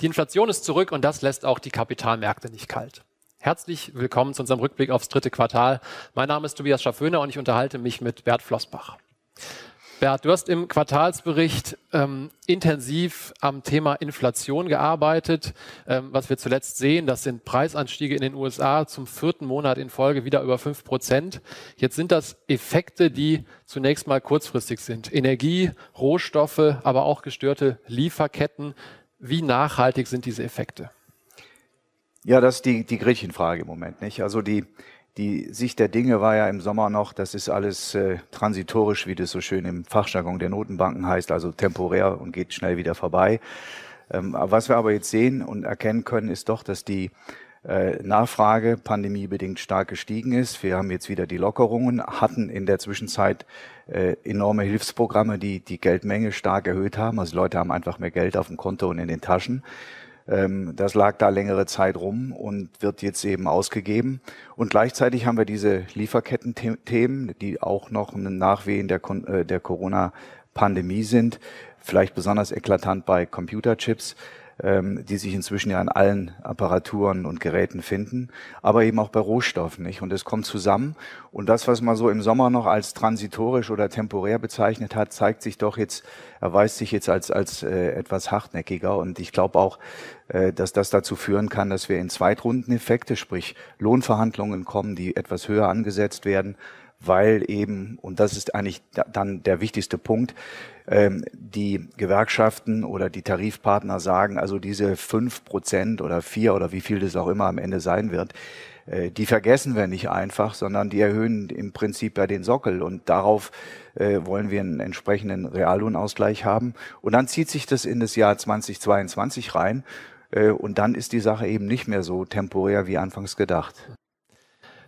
Die Inflation ist zurück und das lässt auch die Kapitalmärkte nicht kalt. Herzlich willkommen zu unserem Rückblick aufs dritte Quartal. Mein Name ist Tobias Schafföner und ich unterhalte mich mit Bert Flossbach. Bert, du hast im Quartalsbericht ähm, intensiv am Thema Inflation gearbeitet. Ähm, was wir zuletzt sehen, das sind Preisanstiege in den USA zum vierten Monat in Folge wieder über fünf Prozent. Jetzt sind das Effekte, die zunächst mal kurzfristig sind. Energie, Rohstoffe, aber auch gestörte Lieferketten. Wie nachhaltig sind diese Effekte? Ja, das ist die, die Gretchenfrage im Moment, nicht? Also die, die Sicht der Dinge war ja im Sommer noch, das ist alles äh, transitorisch, wie das so schön im Fachjargon der Notenbanken heißt, also temporär und geht schnell wieder vorbei. Ähm, was wir aber jetzt sehen und erkennen können, ist doch, dass die äh, Nachfrage pandemiebedingt stark gestiegen ist. Wir haben jetzt wieder die Lockerungen, hatten in der Zwischenzeit äh, enorme Hilfsprogramme, die die Geldmenge stark erhöht haben. Also Leute haben einfach mehr Geld auf dem Konto und in den Taschen. Ähm, das lag da längere Zeit rum und wird jetzt eben ausgegeben. Und gleichzeitig haben wir diese Lieferketten-Themen, die auch noch ein Nachwehen der, äh, der Corona-Pandemie sind. Vielleicht besonders eklatant bei Computerchips ähm, die sich inzwischen ja an allen Apparaturen und Geräten finden, aber eben auch bei Rohstoffen. Nicht? Und es kommt zusammen. Und das, was man so im Sommer noch als transitorisch oder temporär bezeichnet hat, zeigt sich doch jetzt, erweist sich jetzt als, als äh, etwas hartnäckiger. Und ich glaube auch, äh, dass das dazu führen kann, dass wir in Zweitrundeneffekte, sprich Lohnverhandlungen kommen, die etwas höher angesetzt werden, weil eben, und das ist eigentlich dann der wichtigste Punkt, ähm, die Gewerkschaften oder die Tarifpartner sagen, also diese fünf Prozent oder vier oder wie viel das auch immer am Ende sein wird, äh, die vergessen wir nicht einfach, sondern die erhöhen im Prinzip ja den Sockel und darauf äh, wollen wir einen entsprechenden Reallohnausgleich haben. Und dann zieht sich das in das Jahr 2022 rein äh, und dann ist die Sache eben nicht mehr so temporär wie anfangs gedacht.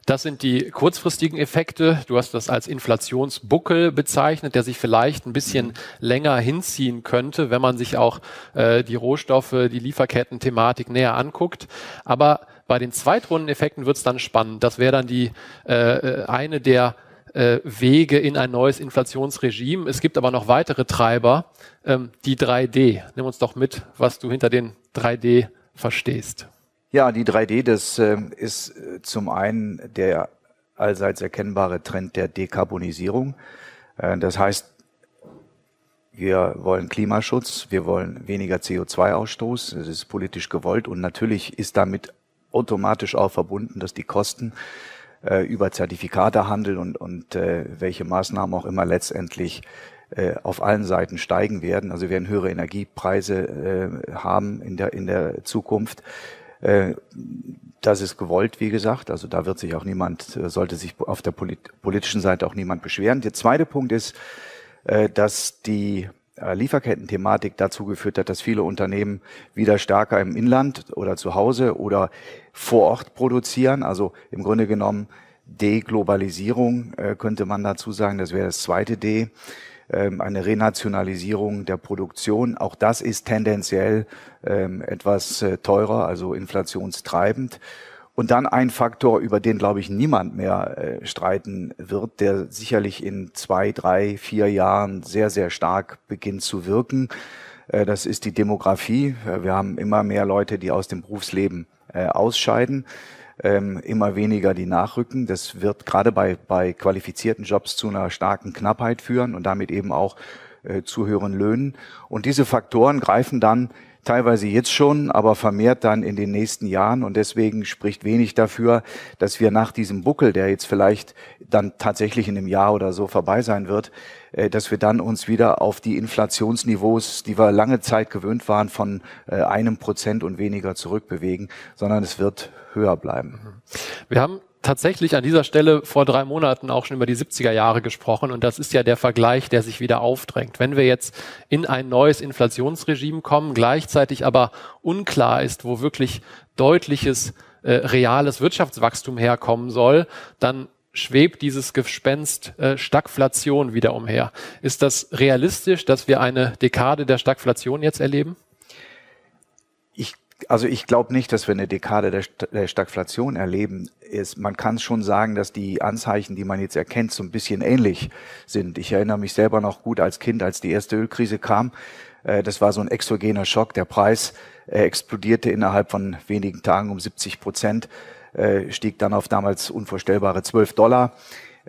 Das sind die kurzfristigen Effekte. Du hast das als Inflationsbuckel bezeichnet, der sich vielleicht ein bisschen länger hinziehen könnte, wenn man sich auch äh, die Rohstoffe, die Lieferketten-Thematik näher anguckt. Aber bei den Zweitrundeneffekten wird es dann spannend. Das wäre dann die äh, eine der äh, Wege in ein neues Inflationsregime. Es gibt aber noch weitere Treiber, ähm, die 3D. Nimm uns doch mit, was du hinter den 3D verstehst. Ja, die 3D, das äh, ist äh, zum einen der allseits erkennbare Trend der Dekarbonisierung. Äh, das heißt, wir wollen Klimaschutz, wir wollen weniger CO2-Ausstoß, das ist politisch gewollt und natürlich ist damit automatisch auch verbunden, dass die Kosten äh, über Zertifikatehandel und, und äh, welche Maßnahmen auch immer letztendlich äh, auf allen Seiten steigen werden. Also wir werden höhere Energiepreise äh, haben in der, in der Zukunft. Äh, das ist gewollt, wie gesagt. Also da wird sich auch niemand, äh, sollte sich auf der politischen Seite auch niemand beschweren. Der zweite Punkt ist, äh, dass die Lieferketten-Thematik dazu geführt hat, dass viele Unternehmen wieder stärker im Inland oder zu Hause oder vor Ort produzieren. Also im Grunde genommen Deglobalisierung könnte man dazu sagen. Das wäre das zweite D. Ähm, eine Renationalisierung der Produktion. Auch das ist tendenziell ähm, etwas äh, teurer, also inflationstreibend. Und dann ein Faktor, über den, glaube ich, niemand mehr äh, streiten wird, der sicherlich in zwei, drei, vier Jahren sehr, sehr stark beginnt zu wirken. Äh, das ist die Demografie. Wir haben immer mehr Leute, die aus dem Berufsleben ausscheiden ähm, immer weniger die nachrücken. Das wird gerade bei, bei qualifizierten Jobs zu einer starken Knappheit führen und damit eben auch äh, zu höheren Löhnen. Und diese Faktoren greifen dann teilweise jetzt schon, aber vermehrt dann in den nächsten Jahren. Und deswegen spricht wenig dafür, dass wir nach diesem Buckel, der jetzt vielleicht dann tatsächlich in einem Jahr oder so vorbei sein wird, äh, dass wir dann uns wieder auf die Inflationsniveaus, die wir lange Zeit gewöhnt waren, von äh, einem Prozent und weniger zurückbewegen, sondern es wird höher bleiben. Wir haben tatsächlich an dieser Stelle vor drei Monaten auch schon über die 70er Jahre gesprochen und das ist ja der Vergleich, der sich wieder aufdrängt. Wenn wir jetzt in ein neues Inflationsregime kommen, gleichzeitig aber unklar ist, wo wirklich deutliches äh, reales Wirtschaftswachstum herkommen soll, dann schwebt dieses Gespenst äh, Stagflation wieder umher. Ist das realistisch, dass wir eine Dekade der Stagflation jetzt erleben? Also ich glaube nicht, dass wir eine Dekade der, der Stagflation erleben. Ist, man kann schon sagen, dass die Anzeichen, die man jetzt erkennt, so ein bisschen ähnlich sind. Ich erinnere mich selber noch gut als Kind, als die erste Ölkrise kam. Äh, das war so ein exogener Schock. Der Preis äh, explodierte innerhalb von wenigen Tagen um 70 Prozent, äh, stieg dann auf damals unvorstellbare 12 Dollar.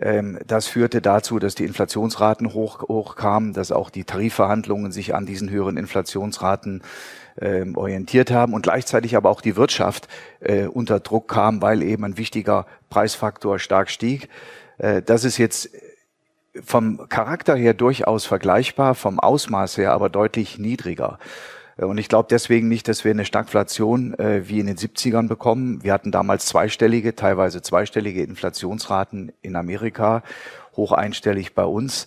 Ähm, das führte dazu, dass die Inflationsraten hoch, hochkamen, dass auch die Tarifverhandlungen sich an diesen höheren Inflationsraten ähm, orientiert haben und gleichzeitig aber auch die Wirtschaft äh, unter Druck kam, weil eben ein wichtiger Preisfaktor stark stieg. Äh, das ist jetzt vom Charakter her durchaus vergleichbar, vom Ausmaß her aber deutlich niedriger. Äh, und ich glaube deswegen nicht, dass wir eine Stagflation äh, wie in den 70ern bekommen. Wir hatten damals zweistellige, teilweise zweistellige Inflationsraten in Amerika, hoch einstellig bei uns.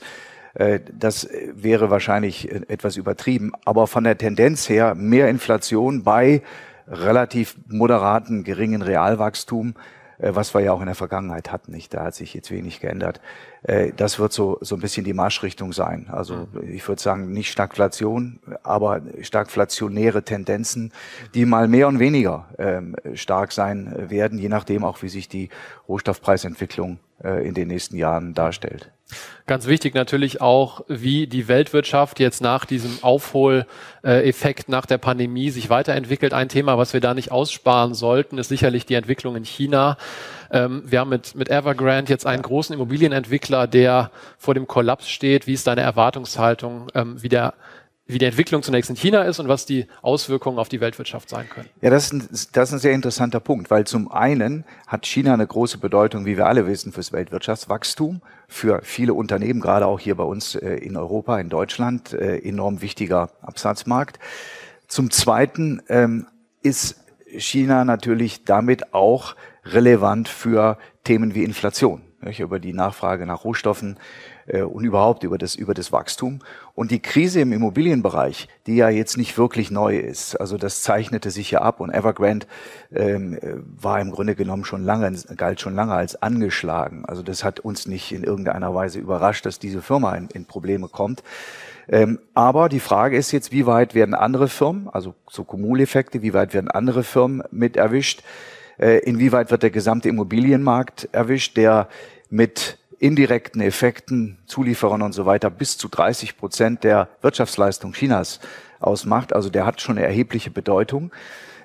Äh, das wäre wahrscheinlich äh, etwas übertrieben. Aber von der Tendenz her mehr Inflation bei relativ moderaten, geringen Realwachstum äh, was wir ja auch in der Vergangenheit hatten. Nicht? Da hat sich jetzt wenig geändert. Äh, das wird so, so ein bisschen die Marschrichtung sein. Also mhm. ich würde sagen, nicht Stagflation, aber stagflationäre Tendenzen, die mal mehr und weniger ähm, stark sein werden, je nachdem auch, wie sich die Rohstoffpreisentwicklung äh, in den nächsten Jahren darstellt. Ganz wichtig natürlich auch, wie die Weltwirtschaft jetzt nach diesem Aufholeffekt nach der Pandemie sich weiterentwickelt. Ein Thema, was wir da nicht aussparen sollten, ist sicherlich die Entwicklung in China. Ähm, wir haben mit, mit Evergrande jetzt einen großen Immobilienentwickler, der vor dem Kollaps steht. Wie ist deine Erwartungshaltung, ähm, wie der wie die Entwicklung zunächst in China ist und was die Auswirkungen auf die Weltwirtschaft sein können. Ja, das ist, ein, das ist ein sehr interessanter Punkt, weil zum einen hat China eine große Bedeutung, wie wir alle wissen, fürs Weltwirtschaftswachstum, für viele Unternehmen, gerade auch hier bei uns äh, in Europa, in Deutschland, äh, enorm wichtiger Absatzmarkt. Zum Zweiten ähm, ist China natürlich damit auch relevant für Themen wie Inflation, über die Nachfrage nach Rohstoffen, äh, und überhaupt über das, über das Wachstum. Und die Krise im Immobilienbereich, die ja jetzt nicht wirklich neu ist, also das zeichnete sich ja ab und Evergrande ähm, war im Grunde genommen schon lange, galt schon lange als angeschlagen. Also das hat uns nicht in irgendeiner Weise überrascht, dass diese Firma in, in Probleme kommt. Ähm, aber die Frage ist jetzt, wie weit werden andere Firmen, also so Kumuleffekte, wie weit werden andere Firmen mit erwischt? Äh, inwieweit wird der gesamte Immobilienmarkt erwischt, der mit indirekten Effekten, Zulieferern und so weiter bis zu 30 Prozent der Wirtschaftsleistung Chinas ausmacht. Also der hat schon eine erhebliche Bedeutung.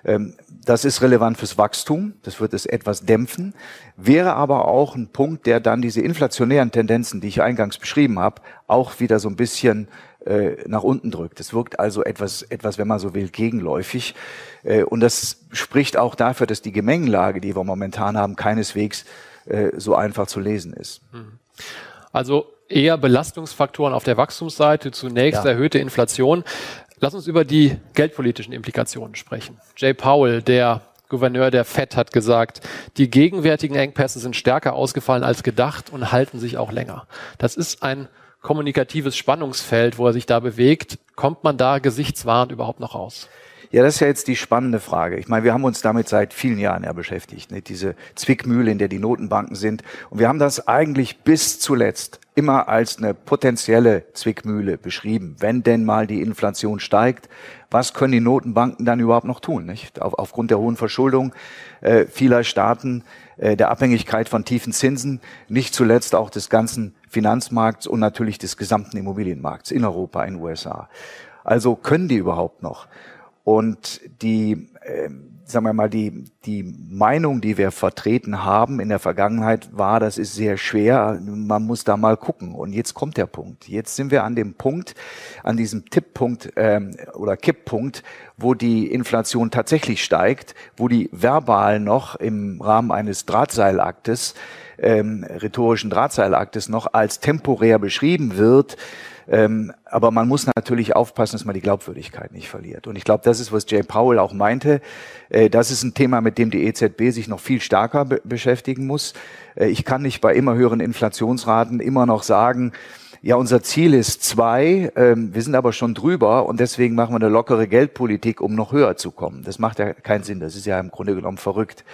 Ähm, das ist relevant fürs Wachstum, das wird es etwas dämpfen, wäre aber auch ein Punkt, der dann diese inflationären Tendenzen, die ich eingangs beschrieben habe, auch wieder so ein bisschen äh, nach unten drückt. Es wirkt also etwas, etwas, wenn man so will, gegenläufig. Äh, und das spricht auch dafür, dass die Gemengenlage, die wir momentan haben, keineswegs äh, so einfach zu lesen ist. Mhm. Also eher Belastungsfaktoren auf der Wachstumsseite, zunächst ja. erhöhte Inflation. Lass uns über die geldpolitischen Implikationen sprechen. Jay Powell, der Gouverneur der Fed, hat gesagt, die gegenwärtigen Engpässe sind stärker ausgefallen als gedacht und halten sich auch länger. Das ist ein kommunikatives Spannungsfeld, wo er sich da bewegt. Kommt man da gesichtswahrend überhaupt noch raus? Ja, das ist ja jetzt die spannende Frage. Ich meine, wir haben uns damit seit vielen Jahren ja beschäftigt, ne? diese Zwickmühle, in der die Notenbanken sind. Und wir haben das eigentlich bis zuletzt immer als eine potenzielle Zwickmühle beschrieben. Wenn denn mal die Inflation steigt, was können die Notenbanken dann überhaupt noch tun? Nicht? Auf, aufgrund der hohen Verschuldung äh, vieler Staaten, äh, der Abhängigkeit von tiefen Zinsen, nicht zuletzt auch des ganzen Finanzmarkts und natürlich des gesamten Immobilienmarkts in Europa, in den USA. Also können die überhaupt noch? Und die, äh, sagen wir mal, die, die Meinung, die wir vertreten haben in der Vergangenheit, war, das ist sehr schwer, man muss da mal gucken. Und jetzt kommt der Punkt. Jetzt sind wir an dem Punkt, an diesem Tipppunkt ähm, oder Kipppunkt, wo die Inflation tatsächlich steigt, wo die verbal noch im Rahmen eines Drahtseilaktes, ähm, rhetorischen Drahtseilaktes noch als temporär beschrieben wird, ähm, aber man muss natürlich aufpassen, dass man die Glaubwürdigkeit nicht verliert. Und ich glaube, das ist, was Jay Powell auch meinte. Äh, das ist ein Thema, mit dem die EZB sich noch viel stärker be beschäftigen muss. Äh, ich kann nicht bei immer höheren Inflationsraten immer noch sagen, ja, unser Ziel ist zwei, ähm, wir sind aber schon drüber und deswegen machen wir eine lockere Geldpolitik, um noch höher zu kommen. Das macht ja keinen Sinn, das ist ja im Grunde genommen verrückt.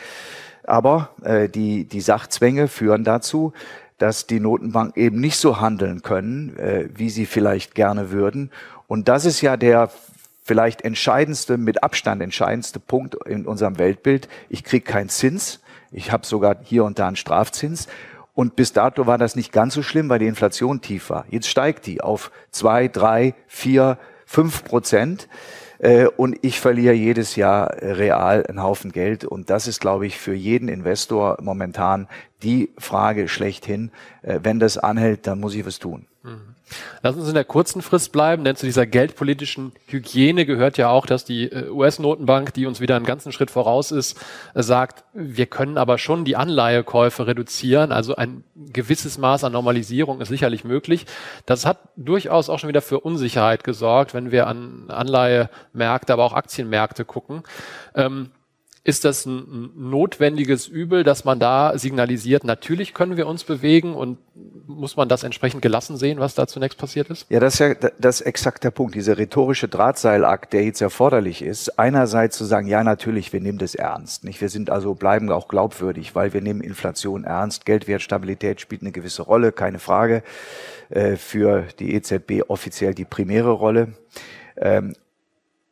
Aber äh, die, die Sachzwänge führen dazu, dass die Notenbanken eben nicht so handeln können, äh, wie sie vielleicht gerne würden. Und das ist ja der vielleicht entscheidendste, mit Abstand entscheidendste Punkt in unserem Weltbild. Ich kriege keinen Zins. Ich habe sogar hier und da einen Strafzins. Und bis dato war das nicht ganz so schlimm, weil die Inflation tief war. Jetzt steigt die auf zwei, drei, vier, fünf Prozent. Äh, und ich verliere jedes Jahr real einen Haufen Geld. Und das ist, glaube ich, für jeden Investor momentan die Frage schlechthin. Äh, wenn das anhält, dann muss ich was tun. Mhm. Lass uns in der kurzen Frist bleiben, denn zu dieser geldpolitischen Hygiene gehört ja auch, dass die äh, US-Notenbank, die uns wieder einen ganzen Schritt voraus ist, äh, sagt, wir können aber schon die Anleihekäufe reduzieren. Also ein gewisses Maß an Normalisierung ist sicherlich möglich. Das hat durchaus auch schon wieder für Unsicherheit gesorgt, wenn wir an Anleihemärkte, aber auch Aktienmärkte gucken. Ähm, ist das ein notwendiges Übel, dass man da signalisiert, natürlich können wir uns bewegen und muss man das entsprechend gelassen sehen, was da zunächst passiert ist? Ja, das ist ja das ist exakt der Punkt. Dieser rhetorische Drahtseilakt, der jetzt erforderlich ist, einerseits zu sagen, ja, natürlich, wir nehmen das ernst. Nicht? Wir sind also, bleiben auch glaubwürdig, weil wir nehmen Inflation ernst. Geldwertstabilität spielt eine gewisse Rolle, keine Frage. Äh, für die EZB offiziell die primäre Rolle. Ähm,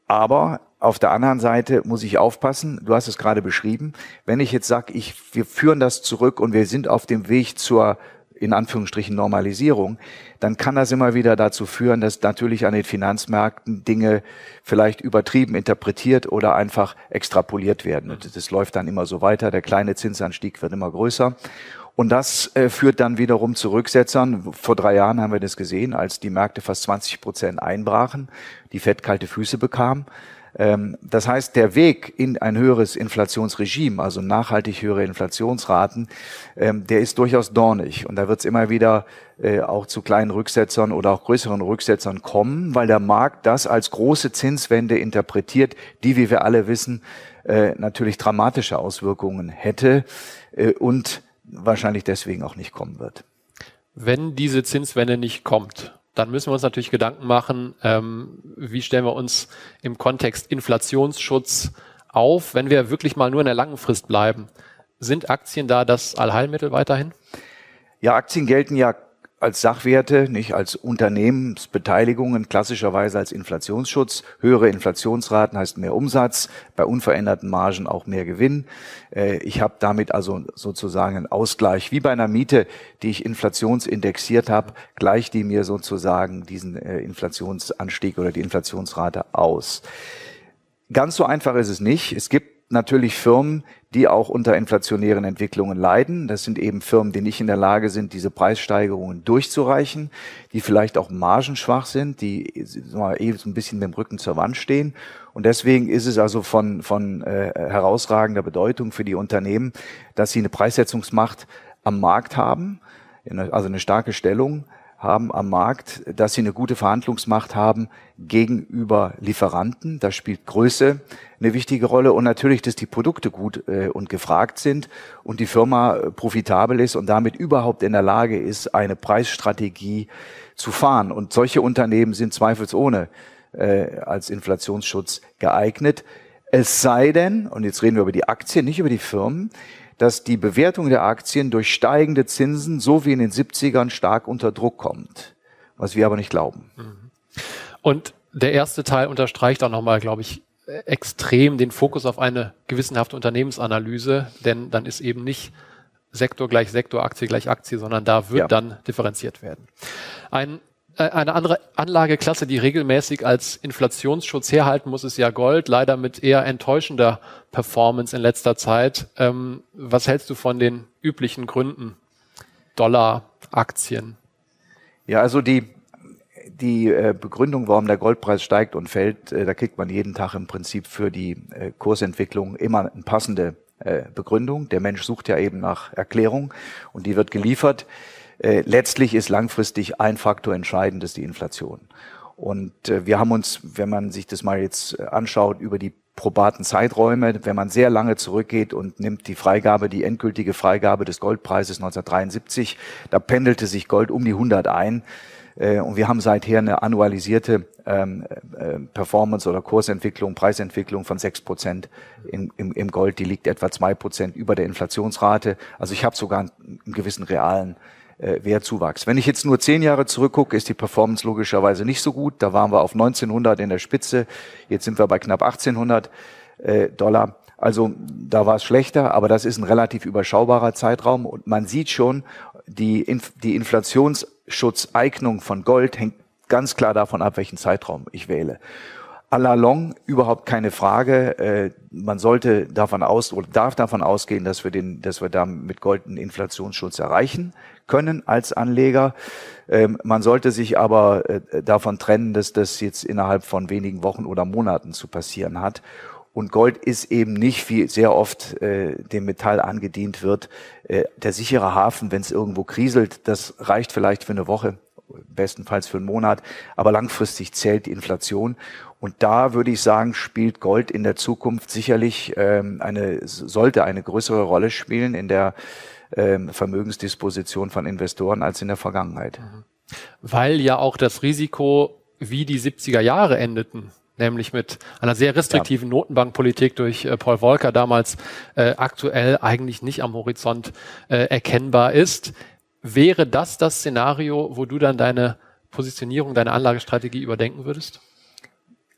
aber auf der anderen Seite muss ich aufpassen, du hast es gerade beschrieben, wenn ich jetzt sage, ich, wir führen das zurück und wir sind auf dem Weg zur in Anführungsstrichen Normalisierung, dann kann das immer wieder dazu führen, dass natürlich an den Finanzmärkten Dinge vielleicht übertrieben interpretiert oder einfach extrapoliert werden. Und das läuft dann immer so weiter, der kleine Zinsanstieg wird immer größer. Und das äh, führt dann wiederum zu Rücksetzern. Vor drei Jahren haben wir das gesehen, als die Märkte fast 20 Prozent einbrachen, die Fett kalte Füße bekam. Ähm, das heißt, der Weg in ein höheres Inflationsregime, also nachhaltig höhere Inflationsraten, ähm, der ist durchaus dornig. Und da wird es immer wieder äh, auch zu kleinen Rücksetzern oder auch größeren Rücksetzern kommen, weil der Markt das als große Zinswende interpretiert, die, wie wir alle wissen, äh, natürlich dramatische Auswirkungen hätte äh, und wahrscheinlich deswegen auch nicht kommen wird. Wenn diese Zinswende nicht kommt, dann müssen wir uns natürlich Gedanken machen, ähm, wie stellen wir uns im Kontext Inflationsschutz auf, wenn wir wirklich mal nur in der langen Frist bleiben. Sind Aktien da das Allheilmittel weiterhin? Ja, Aktien gelten ja als Sachwerte, nicht als Unternehmensbeteiligungen, klassischerweise als Inflationsschutz. Höhere Inflationsraten heißt mehr Umsatz, bei unveränderten Margen auch mehr Gewinn. Äh, ich habe damit also sozusagen einen Ausgleich, wie bei einer Miete, die ich inflationsindexiert habe, gleicht die mir sozusagen diesen äh, Inflationsanstieg oder die Inflationsrate aus. Ganz so einfach ist es nicht. Es gibt natürlich Firmen, die auch unter inflationären Entwicklungen leiden. Das sind eben Firmen, die nicht in der Lage sind, diese Preissteigerungen durchzureichen, die vielleicht auch margenschwach sind, die mal, eh so ein bisschen mit dem Rücken zur Wand stehen. Und deswegen ist es also von, von äh, herausragender Bedeutung für die Unternehmen, dass sie eine Preissetzungsmacht am Markt haben, also eine starke Stellung haben am Markt, dass sie eine gute Verhandlungsmacht haben gegenüber Lieferanten. Da spielt Größe eine wichtige Rolle und natürlich, dass die Produkte gut äh, und gefragt sind und die Firma äh, profitabel ist und damit überhaupt in der Lage ist, eine Preisstrategie zu fahren. Und solche Unternehmen sind zweifelsohne äh, als Inflationsschutz geeignet. Es sei denn, und jetzt reden wir über die Aktien, nicht über die Firmen, dass die Bewertung der Aktien durch steigende Zinsen so wie in den 70ern stark unter Druck kommt, was wir aber nicht glauben. Mhm. Und der erste Teil unterstreicht auch nochmal, glaube ich, extrem den Fokus auf eine gewissenhafte Unternehmensanalyse, denn dann ist eben nicht Sektor gleich Sektor, Aktie gleich Aktie, sondern da wird ja. dann differenziert werden. Ein eine andere Anlageklasse, die regelmäßig als Inflationsschutz herhalten muss, ist ja Gold, leider mit eher enttäuschender Performance in letzter Zeit. Ähm, was hältst du von den üblichen Gründen? Dollar, Aktien? Ja, also die, die äh, Begründung, warum der Goldpreis steigt und fällt, äh, da kriegt man jeden Tag im Prinzip für die äh, Kursentwicklung immer eine passende äh, Begründung. Der Mensch sucht ja eben nach Erklärung und die wird geliefert. Äh, letztlich ist langfristig ein Faktor entscheidend, das ist die Inflation. Und äh, wir haben uns, wenn man sich das mal jetzt äh, anschaut, über die probaten Zeiträume, wenn man sehr lange zurückgeht und nimmt die Freigabe, die endgültige Freigabe des Goldpreises 1973, da pendelte sich Gold um die 100 ein. Und wir haben seither eine annualisierte ähm, äh, Performance oder Kursentwicklung, Preisentwicklung von sechs Prozent im, im, Gold. Die liegt etwa zwei Prozent über der Inflationsrate. Also ich habe sogar einen, einen gewissen realen Wertzuwachs. Wenn ich jetzt nur zehn Jahre zurückgucke, ist die Performance logischerweise nicht so gut. Da waren wir auf 1900 in der Spitze, jetzt sind wir bei knapp 1800 äh, Dollar. Also da war es schlechter, aber das ist ein relativ überschaubarer Zeitraum und man sieht schon, die, Inf die Inflationsschutzneignung von Gold hängt ganz klar davon ab, welchen Zeitraum ich wähle. A la long überhaupt keine Frage. Äh, man sollte davon aus oder darf davon ausgehen, dass wir den, dass wir da mit Gold einen Inflationsschutz erreichen können als Anleger. Ähm, man sollte sich aber äh, davon trennen, dass das jetzt innerhalb von wenigen Wochen oder Monaten zu passieren hat. Und Gold ist eben nicht, wie sehr oft äh, dem Metall angedient wird, äh, der sichere Hafen, wenn es irgendwo kriselt. Das reicht vielleicht für eine Woche, bestenfalls für einen Monat, aber langfristig zählt die Inflation. Und da würde ich sagen, spielt Gold in der Zukunft sicherlich ähm, eine, sollte eine größere Rolle spielen in der ähm, Vermögensdisposition von Investoren als in der Vergangenheit. Mhm. Weil ja auch das Risiko, wie die 70er Jahre endeten, nämlich mit einer sehr restriktiven ja. Notenbankpolitik durch äh, Paul Volcker damals äh, aktuell eigentlich nicht am Horizont äh, erkennbar ist. Wäre das das Szenario, wo du dann deine Positionierung, deine Anlagestrategie überdenken würdest?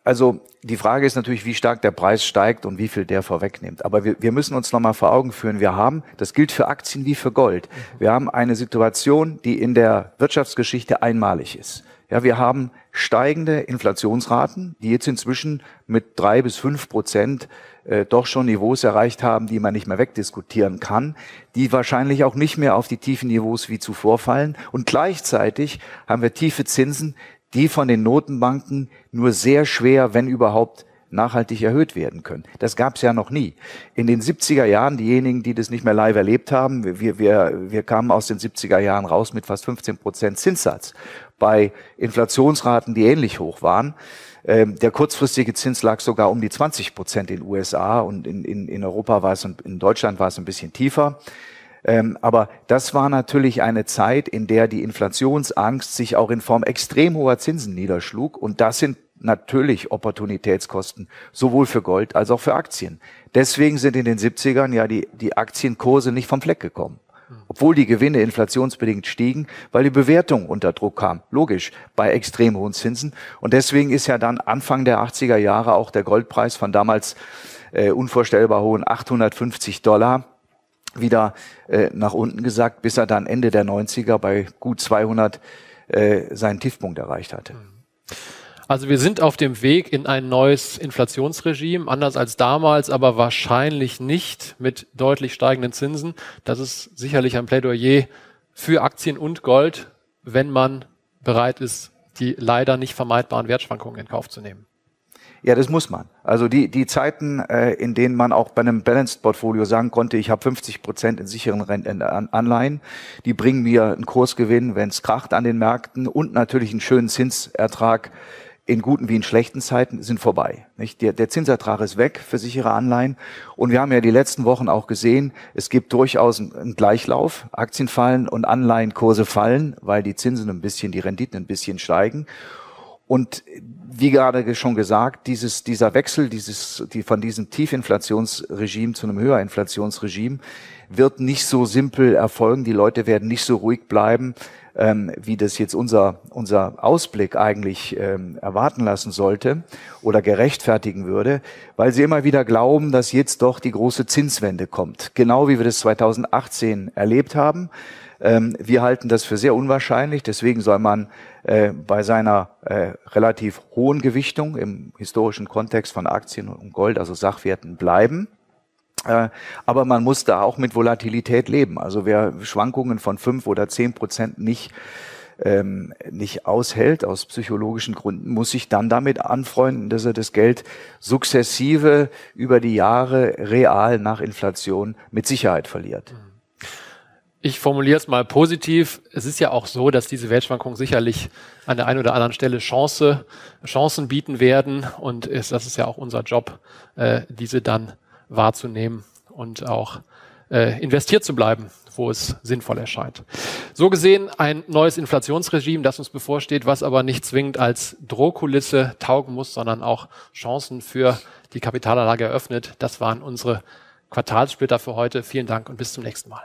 Also die Frage ist natürlich, wie stark der Preis steigt und wie viel der vorwegnimmt. Aber wir, wir müssen uns nochmal vor Augen führen, wir haben, das gilt für Aktien wie für Gold, wir haben eine Situation, die in der Wirtschaftsgeschichte einmalig ist. Ja, wir haben steigende Inflationsraten, die jetzt inzwischen mit drei bis fünf Prozent äh, doch schon Niveaus erreicht haben, die man nicht mehr wegdiskutieren kann, die wahrscheinlich auch nicht mehr auf die tiefen Niveaus wie zuvor fallen. Und gleichzeitig haben wir tiefe Zinsen, die von den Notenbanken nur sehr schwer, wenn überhaupt, nachhaltig erhöht werden können. Das gab es ja noch nie. In den 70er Jahren, diejenigen, die das nicht mehr live erlebt haben, wir, wir, wir kamen aus den 70er Jahren raus mit fast 15 Prozent Zinssatz bei Inflationsraten, die ähnlich hoch waren. Ähm, der kurzfristige Zins lag sogar um die 20 Prozent in den USA und in, in, in Europa war es, in Deutschland war es ein bisschen tiefer. Ähm, aber das war natürlich eine Zeit, in der die Inflationsangst sich auch in Form extrem hoher Zinsen niederschlug. Und das sind natürlich Opportunitätskosten, sowohl für Gold als auch für Aktien. Deswegen sind in den 70ern ja die, die Aktienkurse nicht vom Fleck gekommen. Obwohl die Gewinne inflationsbedingt stiegen, weil die Bewertung unter Druck kam. Logisch, bei extrem hohen Zinsen. Und deswegen ist ja dann Anfang der 80er Jahre auch der Goldpreis von damals äh, unvorstellbar hohen 850 Dollar wieder äh, nach unten gesackt, bis er dann Ende der 90er bei gut 200 äh, seinen Tiefpunkt erreicht hatte. Also wir sind auf dem Weg in ein neues Inflationsregime, anders als damals, aber wahrscheinlich nicht mit deutlich steigenden Zinsen. Das ist sicherlich ein Plädoyer für Aktien und Gold, wenn man bereit ist, die leider nicht vermeidbaren Wertschwankungen in Kauf zu nehmen. Ja, das muss man. Also die, die Zeiten, äh, in denen man auch bei einem Balanced Portfolio sagen konnte, ich habe 50 Prozent in sicheren Renten, Anleihen, die bringen mir einen Kursgewinn, wenn es kracht an den Märkten und natürlich einen schönen Zinsertrag in guten wie in schlechten Zeiten sind vorbei. Nicht? Der, der Zinsertrag ist weg für sichere Anleihen. Und wir haben ja die letzten Wochen auch gesehen, es gibt durchaus einen Gleichlauf. Aktien fallen und Anleihenkurse fallen, weil die Zinsen ein bisschen, die Renditen ein bisschen steigen. Und wie gerade schon gesagt, dieses, dieser Wechsel dieses, die, von diesem Tiefinflationsregime zu einem Höherinflationsregime wird nicht so simpel erfolgen. Die Leute werden nicht so ruhig bleiben, ähm, wie das jetzt unser, unser Ausblick eigentlich ähm, erwarten lassen sollte oder gerechtfertigen würde, weil sie immer wieder glauben, dass jetzt doch die große Zinswende kommt. Genau wie wir das 2018 erlebt haben. Ähm, wir halten das für sehr unwahrscheinlich. Deswegen soll man äh, bei seiner äh, relativ hohen Gewichtung im historischen Kontext von Aktien und Gold, also Sachwerten, bleiben. Äh, aber man muss da auch mit Volatilität leben. Also wer Schwankungen von fünf oder zehn Prozent nicht ähm, nicht aushält aus psychologischen Gründen, muss sich dann damit anfreunden, dass er das Geld sukzessive über die Jahre real nach Inflation mit Sicherheit verliert. Ich formuliere es mal positiv. Es ist ja auch so, dass diese Wertschwankungen sicherlich an der einen oder anderen Stelle Chance, Chancen bieten werden. Und ist, das ist ja auch unser Job, äh, diese dann wahrzunehmen und auch äh, investiert zu bleiben, wo es sinnvoll erscheint. So gesehen ein neues Inflationsregime, das uns bevorsteht, was aber nicht zwingend als Drohkulisse taugen muss, sondern auch Chancen für die Kapitalanlage eröffnet. Das waren unsere Quartalssplitter für heute. Vielen Dank und bis zum nächsten Mal.